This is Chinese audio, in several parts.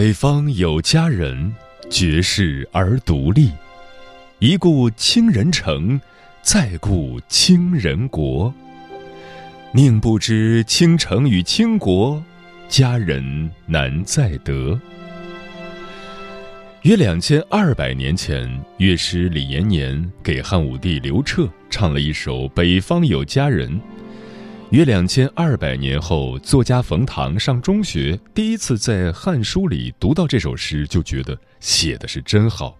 北方有佳人，绝世而独立。一顾倾人城，再顾倾人国。宁不知倾城与倾国，佳人难再得。约两千二百年前，乐师李延年给汉武帝刘彻唱了一首《北方有佳人》。约两千二百年后，作家冯唐上中学，第一次在《汉书》里读到这首诗，就觉得写的是真好。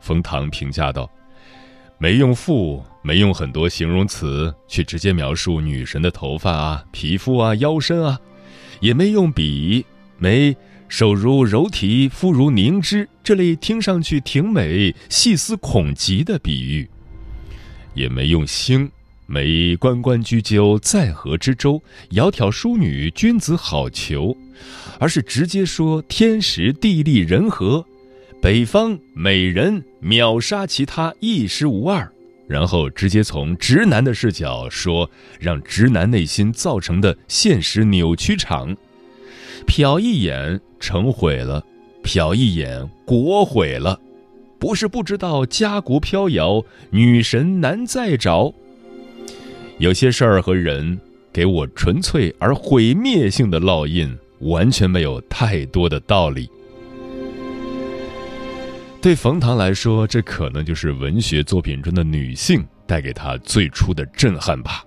冯唐评价道：“没用‘赋’，没用很多形容词去直接描述女神的头发啊、皮肤啊、腰身啊，也没用‘比’，没‘手如柔荑，肤如凝脂’这类听上去挺美、细思恐极的比喻，也没用‘星’。”没关关雎鸠，在河之洲，窈窕淑女，君子好逑，而是直接说天时地利人和，北方美人秒杀其他一时无二，然后直接从直男的视角说让直男内心造成的现实扭曲场，瞟一眼城毁了，瞟一眼国毁了，不是不知道家国飘摇，女神难再找。有些事儿和人给我纯粹而毁灭性的烙印，完全没有太多的道理。对冯唐来说，这可能就是文学作品中的女性带给他最初的震撼吧。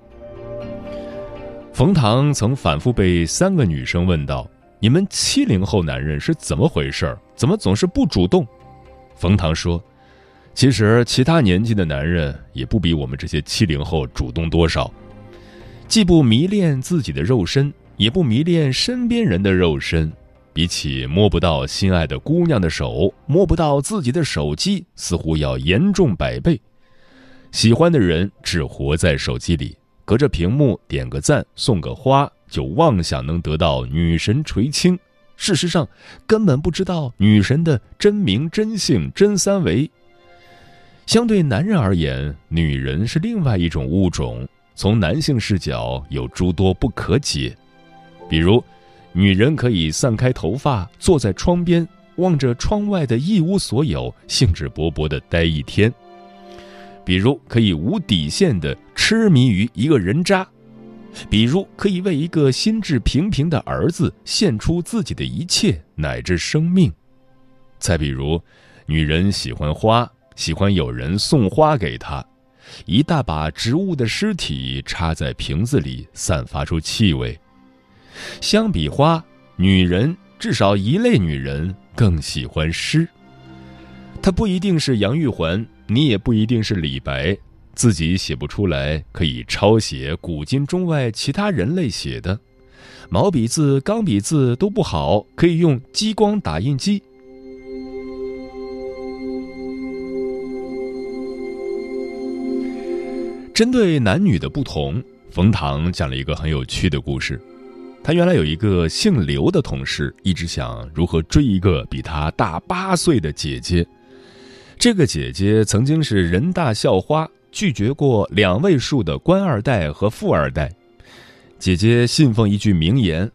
冯唐曾反复被三个女生问到：“你们七零后男人是怎么回事？怎么总是不主动？”冯唐说。其实，其他年纪的男人也不比我们这些七零后主动多少，既不迷恋自己的肉身，也不迷恋身边人的肉身。比起摸不到心爱的姑娘的手，摸不到自己的手机，似乎要严重百倍。喜欢的人只活在手机里，隔着屏幕点个赞、送个花，就妄想能得到女神垂青。事实上，根本不知道女神的真名、真姓、真三围。相对男人而言，女人是另外一种物种。从男性视角，有诸多不可解。比如，女人可以散开头发，坐在窗边，望着窗外的一无所有，兴致勃勃地待一天；比如，可以无底线地痴迷于一个人渣；比如，可以为一个心智平平的儿子献出自己的一切乃至生命；再比如，女人喜欢花。喜欢有人送花给他，一大把植物的尸体插在瓶子里，散发出气味。相比花，女人至少一类女人更喜欢诗。她不一定是杨玉环，你也不一定是李白，自己写不出来，可以抄写古今中外其他人类写的。毛笔字、钢笔字都不好，可以用激光打印机。针对男女的不同，冯唐讲了一个很有趣的故事。他原来有一个姓刘的同事，一直想如何追一个比他大八岁的姐姐。这个姐姐曾经是人大校花，拒绝过两位数的官二代和富二代。姐姐信奉一句名言：“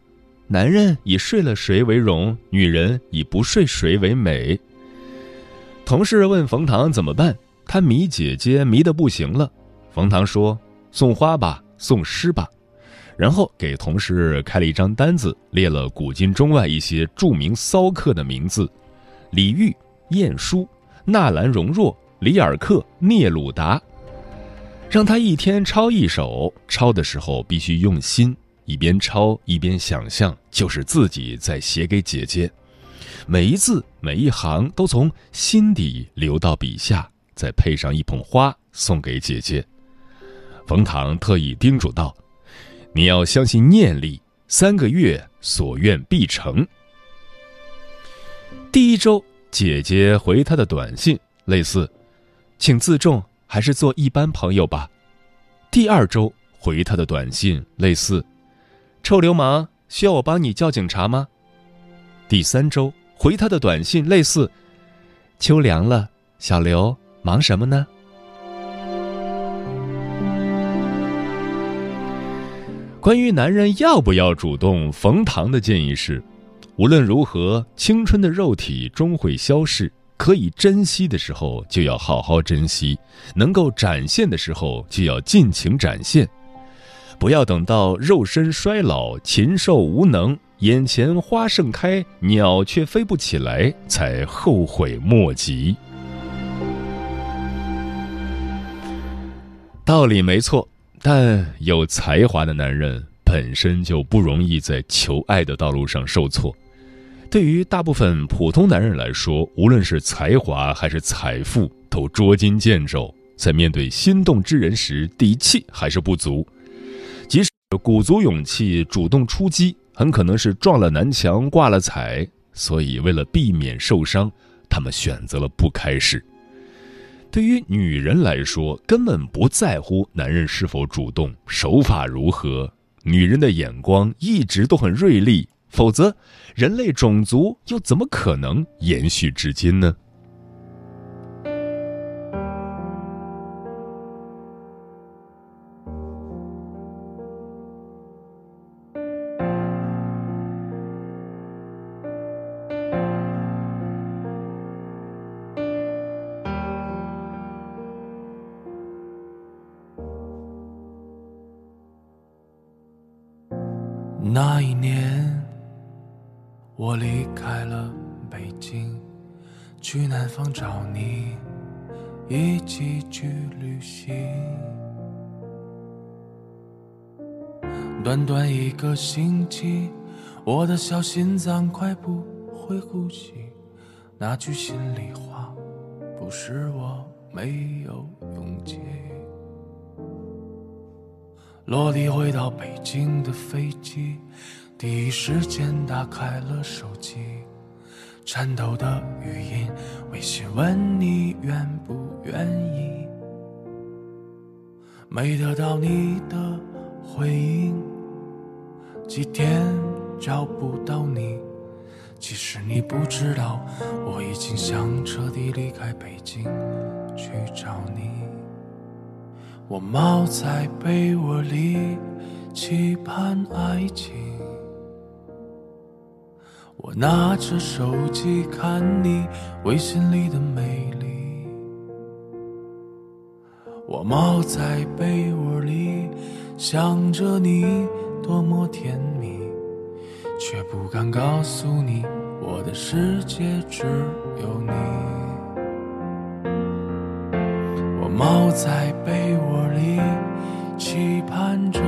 男人以睡了谁为荣，女人以不睡谁为美。”同事问冯唐怎么办，他迷姐姐迷得不行了。冯唐说：“送花吧，送诗吧，然后给同事开了一张单子，列了古今中外一些著名骚客的名字：李煜、晏殊、纳兰容若、里尔克、聂鲁达。让他一天抄一首，抄的时候必须用心，一边抄一边想象，就是自己在写给姐姐，每一字每一行都从心底流到笔下，再配上一捧花送给姐姐。冯唐特意叮嘱道：“你要相信念力，三个月所愿必成。”第一周，姐姐回他的短信类似：“请自重。”还是做一般朋友吧。第二周回他的短信类似：“臭流氓，需要我帮你叫警察吗？”第三周回他的短信类似：“秋凉了，小刘忙什么呢？”关于男人要不要主动，冯唐的建议是：无论如何，青春的肉体终会消逝。可以珍惜的时候就要好好珍惜，能够展现的时候就要尽情展现，不要等到肉身衰老、禽兽无能、眼前花盛开、鸟却飞不起来，才后悔莫及。道理没错，但有才华的男人本身就不容易在求爱的道路上受挫。对于大部分普通男人来说，无论是才华还是财富，都捉襟见肘。在面对心动之人时，底气还是不足。即使鼓足勇气主动出击，很可能是撞了南墙挂了彩。所以，为了避免受伤，他们选择了不开始。对于女人来说，根本不在乎男人是否主动，手法如何。女人的眼光一直都很锐利。否则，人类种族又怎么可能延续至今呢？一起去旅行。短短一个星期，我的小心脏快不会呼吸。那句心里话，不是我没有勇气。落地回到北京的飞机。第一时间打开了手机，颤抖的语音，微信问你愿不愿意。没得到你的回应，几天找不到你。其实你不知道，我已经想彻底离开北京去找你。我猫在被窝里期盼爱情。我拿着手机看你微信里的美丽，我猫在被窝里想着你多么甜蜜，却不敢告诉你我的世界只有你。我猫在被窝里期盼着，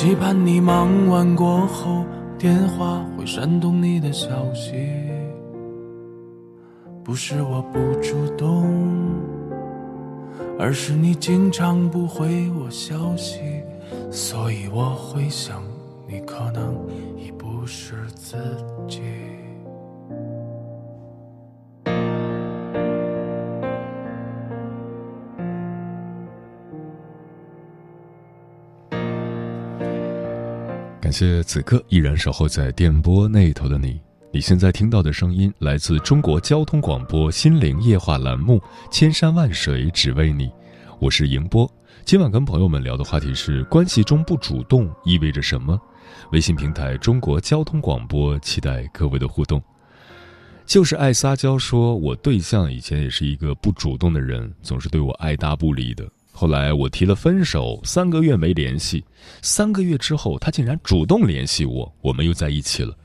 期盼你忙完过后。电话会闪动你的消息，不是我不主动，而是你经常不回我消息，所以我会想，你可能已不是自己。感谢此刻依然守候在电波那头的你。你现在听到的声音来自中国交通广播心灵夜话栏目《千山万水只为你》，我是迎波。今晚跟朋友们聊的话题是：关系中不主动意味着什么？微信平台中国交通广播，期待各位的互动。就是爱撒娇，说我对象以前也是一个不主动的人，总是对我爱答不理的。后来我提了分手，三个月没联系，三个月之后他竟然主动联系我，我们又在一起了。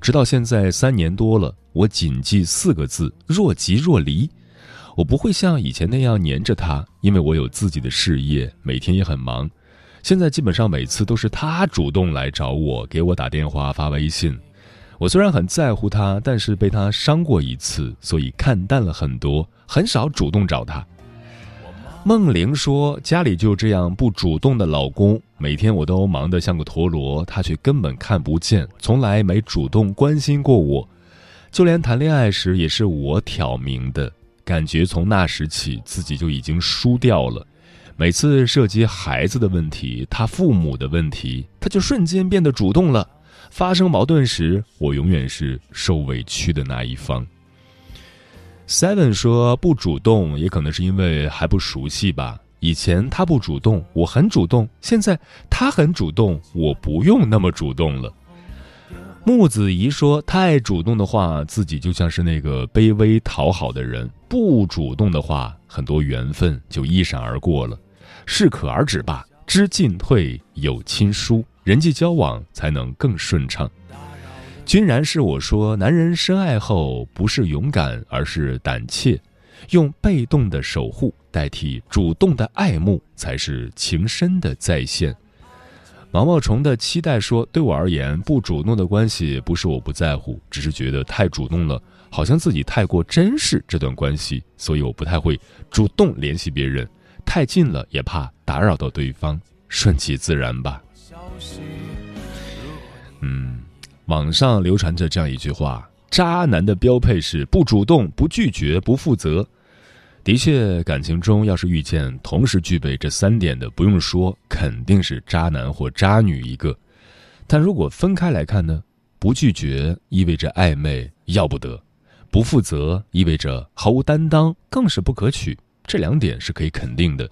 直到现在三年多了，我谨记四个字：若即若离。我不会像以前那样黏着他，因为我有自己的事业，每天也很忙。现在基本上每次都是他主动来找我，给我打电话、发微信。我虽然很在乎他，但是被他伤过一次，所以看淡了很多，很少主动找他。梦玲说：“家里就这样不主动的老公，每天我都忙得像个陀螺，他却根本看不见，从来没主动关心过我。就连谈恋爱时也是我挑明的，感觉从那时起自己就已经输掉了。每次涉及孩子的问题，他父母的问题，他就瞬间变得主动了。发生矛盾时，我永远是受委屈的那一方。” Seven 说不主动，也可能是因为还不熟悉吧。以前他不主动，我很主动；现在他很主动，我不用那么主动了。木子怡说，太主动的话，自己就像是那个卑微讨好的人；不主动的话，很多缘分就一闪而过了。适可而止吧，知进退，有亲疏，人际交往才能更顺畅。君然是我说，男人深爱后不是勇敢，而是胆怯，用被动的守护代替主动的爱慕，才是情深的再现。毛毛虫的期待说，对我而言，不主动的关系不是我不在乎，只是觉得太主动了，好像自己太过珍视这段关系，所以我不太会主动联系别人，太近了也怕打扰到对方，顺其自然吧。网上流传着这样一句话：“渣男的标配是不主动、不拒绝、不负责。”的确，感情中要是遇见同时具备这三点的，不用说，肯定是渣男或渣女一个。但如果分开来看呢？不拒绝意味着暧昧，要不得；不负责意味着毫无担当，更是不可取。这两点是可以肯定的。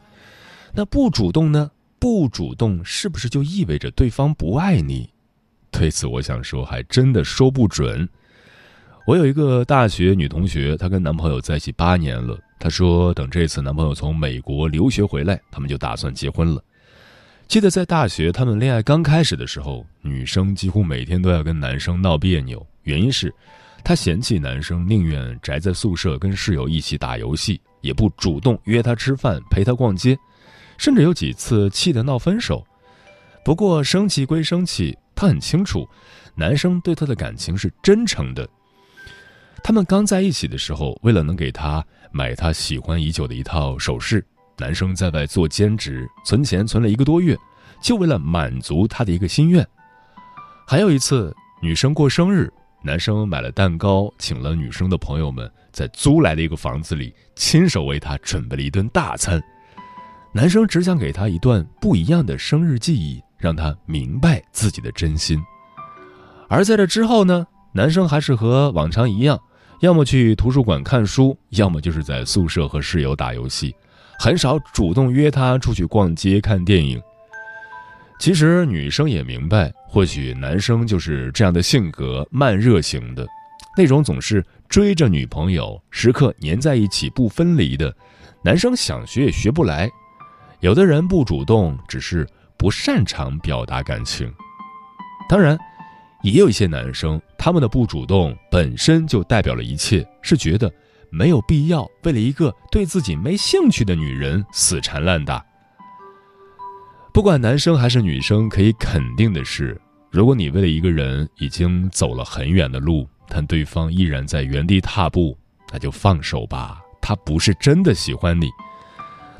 那不主动呢？不主动是不是就意味着对方不爱你？对此，我想说，还真的说不准。我有一个大学女同学，她跟男朋友在一起八年了。她说，等这次男朋友从美国留学回来，他们就打算结婚了。记得在大学，他们恋爱刚开始的时候，女生几乎每天都要跟男生闹别扭，原因是她嫌弃男生宁愿宅在宿舍跟室友一起打游戏，也不主动约她吃饭、陪她逛街，甚至有几次气得闹分手。不过生气归生气。她很清楚，男生对她的感情是真诚的。他们刚在一起的时候，为了能给她买她喜欢已久的一套首饰，男生在外做兼职，存钱存了一个多月，就为了满足她的一个心愿。还有一次，女生过生日，男生买了蛋糕，请了女生的朋友们，在租来的一个房子里，亲手为她准备了一顿大餐。男生只想给她一段不一样的生日记忆。让他明白自己的真心，而在这之后呢，男生还是和往常一样，要么去图书馆看书，要么就是在宿舍和室友打游戏，很少主动约她出去逛街看电影。其实女生也明白，或许男生就是这样的性格，慢热型的，那种总是追着女朋友，时刻粘在一起不分离的，男生想学也学不来。有的人不主动，只是。不擅长表达感情，当然，也有一些男生，他们的不主动本身就代表了一切，是觉得没有必要为了一个对自己没兴趣的女人死缠烂打。不管男生还是女生，可以肯定的是，如果你为了一个人已经走了很远的路，但对方依然在原地踏步，那就放手吧，他不是真的喜欢你。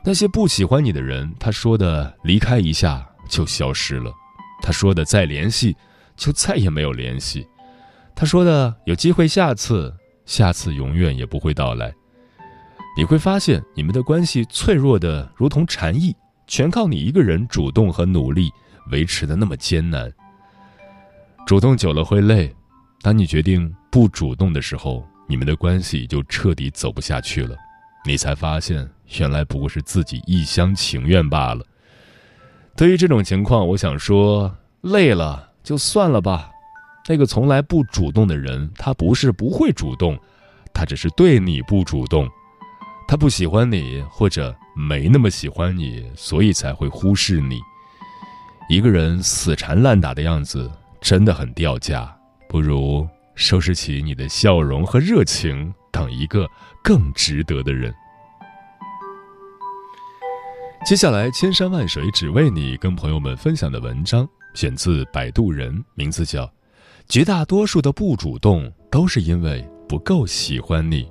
那些不喜欢你的人，他说的离开一下就消失了，他说的再联系就再也没有联系，他说的有机会下次，下次永远也不会到来。你会发现，你们的关系脆弱的如同蝉翼，全靠你一个人主动和努力维持的那么艰难。主动久了会累，当你决定不主动的时候，你们的关系就彻底走不下去了。你才发现，原来不过是自己一厢情愿罢了。对于这种情况，我想说，累了就算了吧。那个从来不主动的人，他不是不会主动，他只是对你不主动。他不喜欢你，或者没那么喜欢你，所以才会忽视你。一个人死缠烂打的样子真的很掉价，不如收拾起你的笑容和热情，等一个更值得的人。接下来，千山万水只为你，跟朋友们分享的文章选自摆渡人，名字叫《绝大多数的不主动都是因为不够喜欢你》。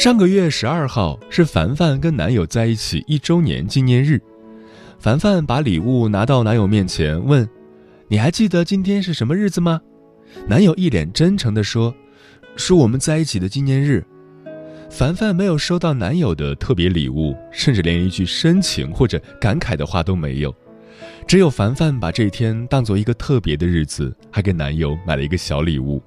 上个月十二号是凡凡跟男友在一起一周年纪念日，凡凡把礼物拿到男友面前，问：“你还记得今天是什么日子吗？”男友一脸真诚地说：“是我们在一起的纪念日。”凡凡没有收到男友的特别礼物，甚至连一句深情或者感慨的话都没有，只有凡凡把这一天当做一个特别的日子，还给男友买了一个小礼物。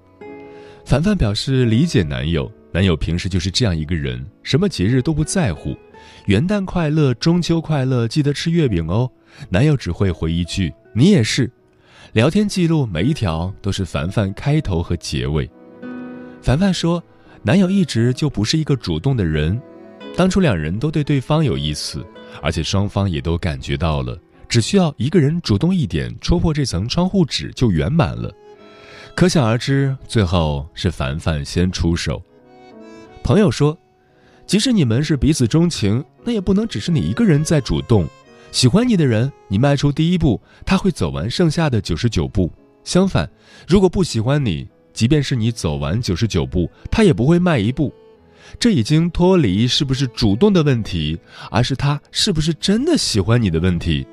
凡凡表示理解男友。男友平时就是这样一个人，什么节日都不在乎，元旦快乐，中秋快乐，记得吃月饼哦。男友只会回一句“你也是”。聊天记录每一条都是凡凡开头和结尾。凡凡说，男友一直就不是一个主动的人，当初两人都对对方有意思，而且双方也都感觉到了，只需要一个人主动一点，戳破这层窗户纸就圆满了。可想而知，最后是凡凡先出手。朋友说：“即使你们是彼此钟情，那也不能只是你一个人在主动。喜欢你的人，你迈出第一步，他会走完剩下的九十九步。相反，如果不喜欢你，即便是你走完九十九步，他也不会迈一步。这已经脱离是不是主动的问题，而是他是不是真的喜欢你的问题。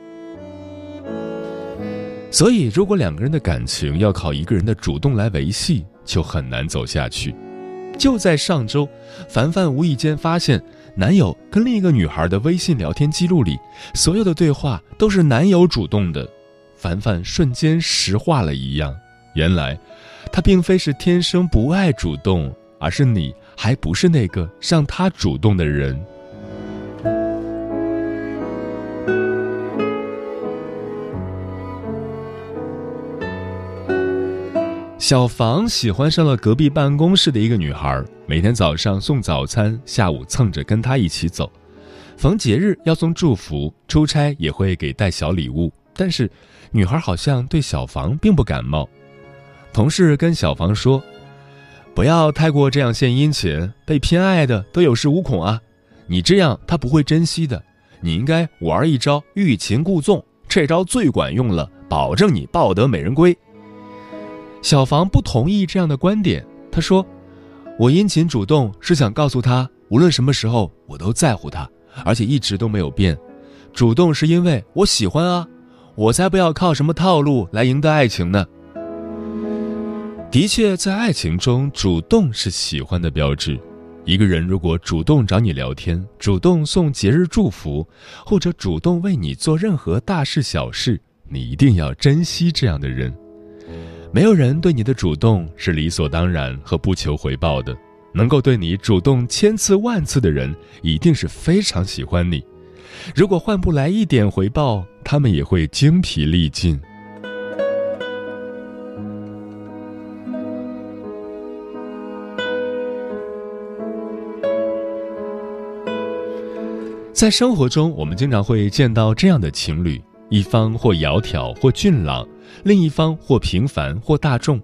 所以，如果两个人的感情要靠一个人的主动来维系，就很难走下去。”就在上周，凡凡无意间发现，男友跟另一个女孩的微信聊天记录里，所有的对话都是男友主动的。凡凡瞬间石化了一样，原来，他并非是天生不爱主动，而是你还不是那个让他主动的人。小房喜欢上了隔壁办公室的一个女孩，每天早上送早餐，下午蹭着跟她一起走。逢节日要送祝福，出差也会给带小礼物。但是，女孩好像对小房并不感冒。同事跟小房说：“不要太过这样献殷勤，被偏爱的都有恃无恐啊！你这样他不会珍惜的。你应该玩一招欲擒故纵，这招最管用了，保证你抱得美人归。”小房不同意这样的观点，他说：“我殷勤主动是想告诉他，无论什么时候我都在乎他，而且一直都没有变。主动是因为我喜欢啊，我才不要靠什么套路来赢得爱情呢。”的确，在爱情中，主动是喜欢的标志。一个人如果主动找你聊天，主动送节日祝福，或者主动为你做任何大事小事，你一定要珍惜这样的人。没有人对你的主动是理所当然和不求回报的，能够对你主动千次万次的人，一定是非常喜欢你。如果换不来一点回报，他们也会精疲力尽。在生活中，我们经常会见到这样的情侣。一方或窈窕或俊朗，另一方或平凡或大众，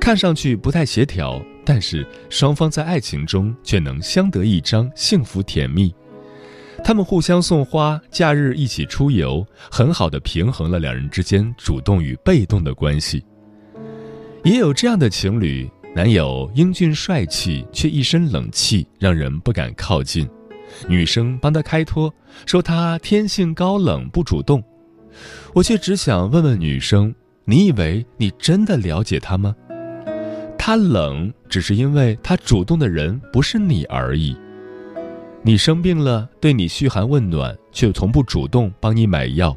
看上去不太协调，但是双方在爱情中却能相得益彰，幸福甜蜜。他们互相送花，假日一起出游，很好的平衡了两人之间主动与被动的关系。也有这样的情侣，男友英俊帅气，却一身冷气，让人不敢靠近。女生帮他开脱，说他天性高冷，不主动。我却只想问问女生：你以为你真的了解他吗？他冷，只是因为他主动的人不是你而已。你生病了，对你嘘寒问暖，却从不主动帮你买药；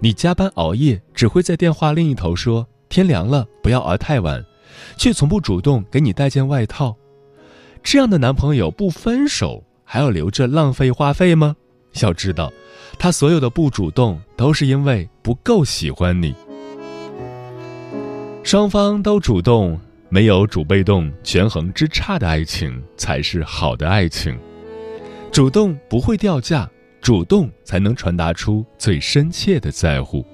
你加班熬夜，只会在电话另一头说天凉了不要熬太晚，却从不主动给你带件外套。这样的男朋友不分手还要留着浪费话费吗？要知道，他所有的不主动都是因为不够喜欢你。双方都主动，没有主被动权衡之差的爱情才是好的爱情。主动不会掉价，主动才能传达出最深切的在乎。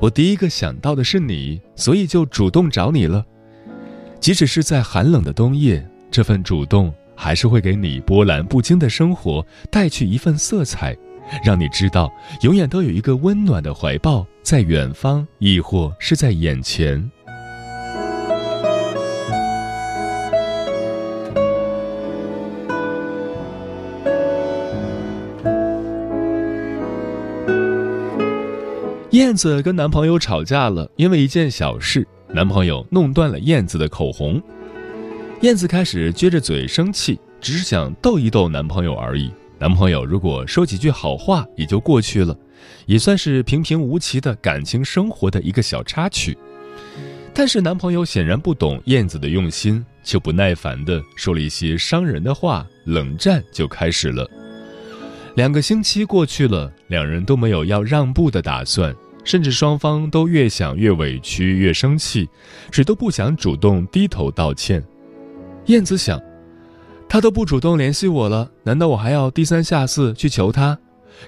我第一个想到的是你，所以就主动找你了。即使是在寒冷的冬夜，这份主动还是会给你波澜不惊的生活带去一份色彩，让你知道永远都有一个温暖的怀抱在远方，亦或是在眼前。燕子跟男朋友吵架了，因为一件小事，男朋友弄断了燕子的口红。燕子开始撅着嘴生气，只是想逗一逗男朋友而已。男朋友如果说几句好话也就过去了，也算是平平无奇的感情生活的一个小插曲。但是男朋友显然不懂燕子的用心，就不耐烦地说了一些伤人的话，冷战就开始了。两个星期过去了，两人都没有要让步的打算，甚至双方都越想越委屈，越生气，谁都不想主动低头道歉。燕子想，他都不主动联系我了，难道我还要低三下四去求他？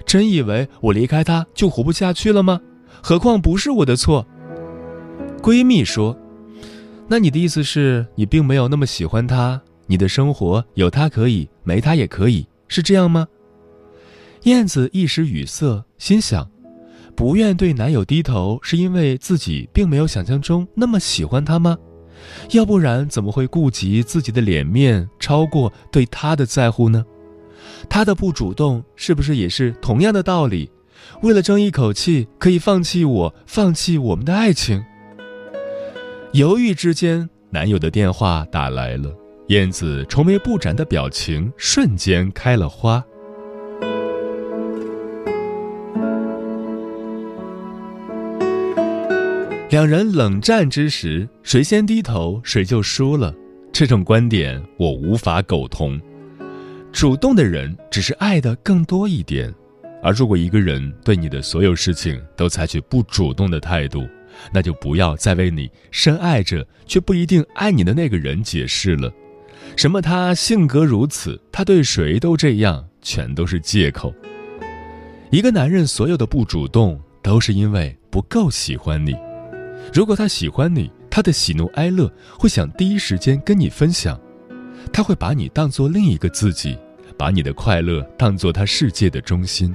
真以为我离开他就活不下去了吗？何况不是我的错。闺蜜说：“那你的意思是你并没有那么喜欢他？你的生活有他可以，没他也可以，是这样吗？”燕子一时语塞，心想：不愿对男友低头，是因为自己并没有想象中那么喜欢他吗？要不然怎么会顾及自己的脸面，超过对他的在乎呢？他的不主动，是不是也是同样的道理？为了争一口气，可以放弃我，放弃我们的爱情？犹豫之间，男友的电话打来了，燕子愁眉不展的表情瞬间开了花。两人冷战之时，谁先低头谁就输了。这种观点我无法苟同。主动的人只是爱的更多一点，而如果一个人对你的所有事情都采取不主动的态度，那就不要再为你深爱着却不一定爱你的那个人解释了。什么他性格如此，他对谁都这样，全都是借口。一个男人所有的不主动，都是因为不够喜欢你。如果他喜欢你，他的喜怒哀乐会想第一时间跟你分享，他会把你当做另一个自己，把你的快乐当做他世界的中心。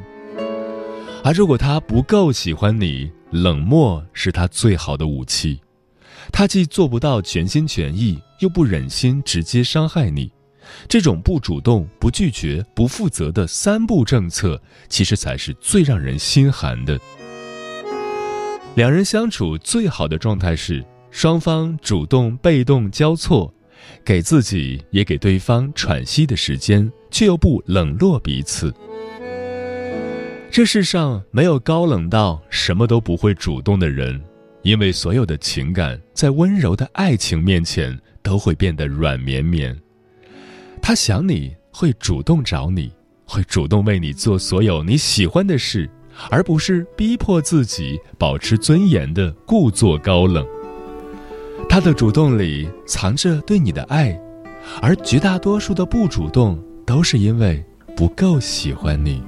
而如果他不够喜欢你，冷漠是他最好的武器。他既做不到全心全意，又不忍心直接伤害你。这种不主动、不拒绝、不负责的三不政策，其实才是最让人心寒的。两人相处最好的状态是双方主动被动交错，给自己也给对方喘息的时间，却又不冷落彼此。这世上没有高冷到什么都不会主动的人，因为所有的情感在温柔的爱情面前都会变得软绵绵。他想你会主动找你，会主动为你做所有你喜欢的事。而不是逼迫自己保持尊严的故作高冷。他的主动里藏着对你的爱，而绝大多数的不主动都是因为不够喜欢你。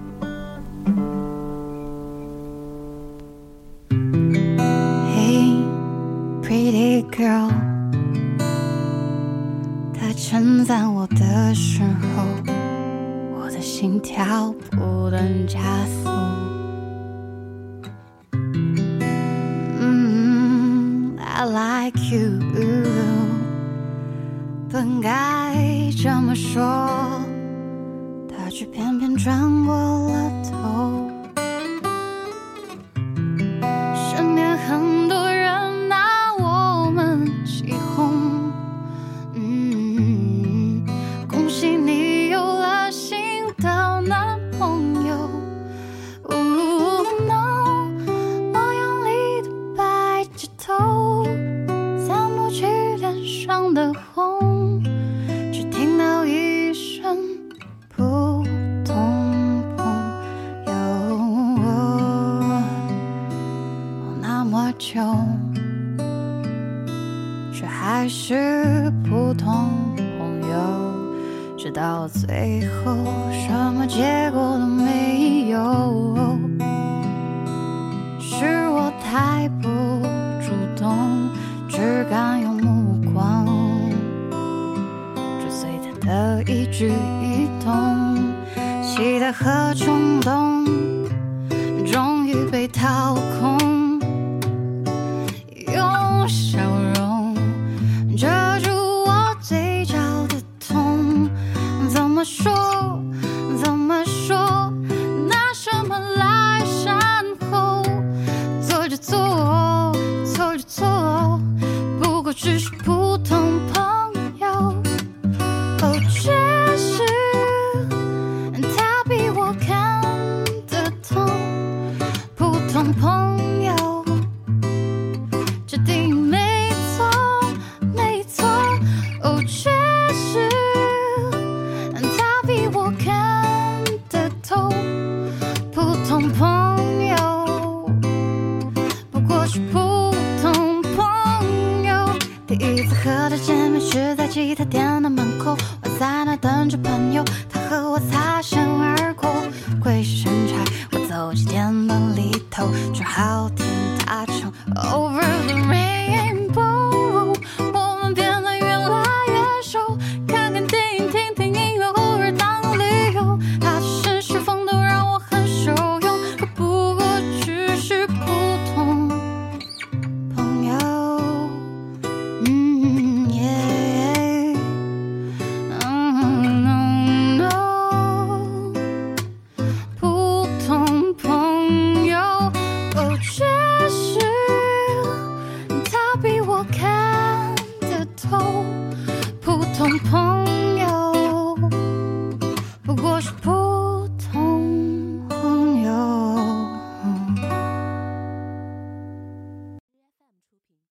我走进店门里头，正好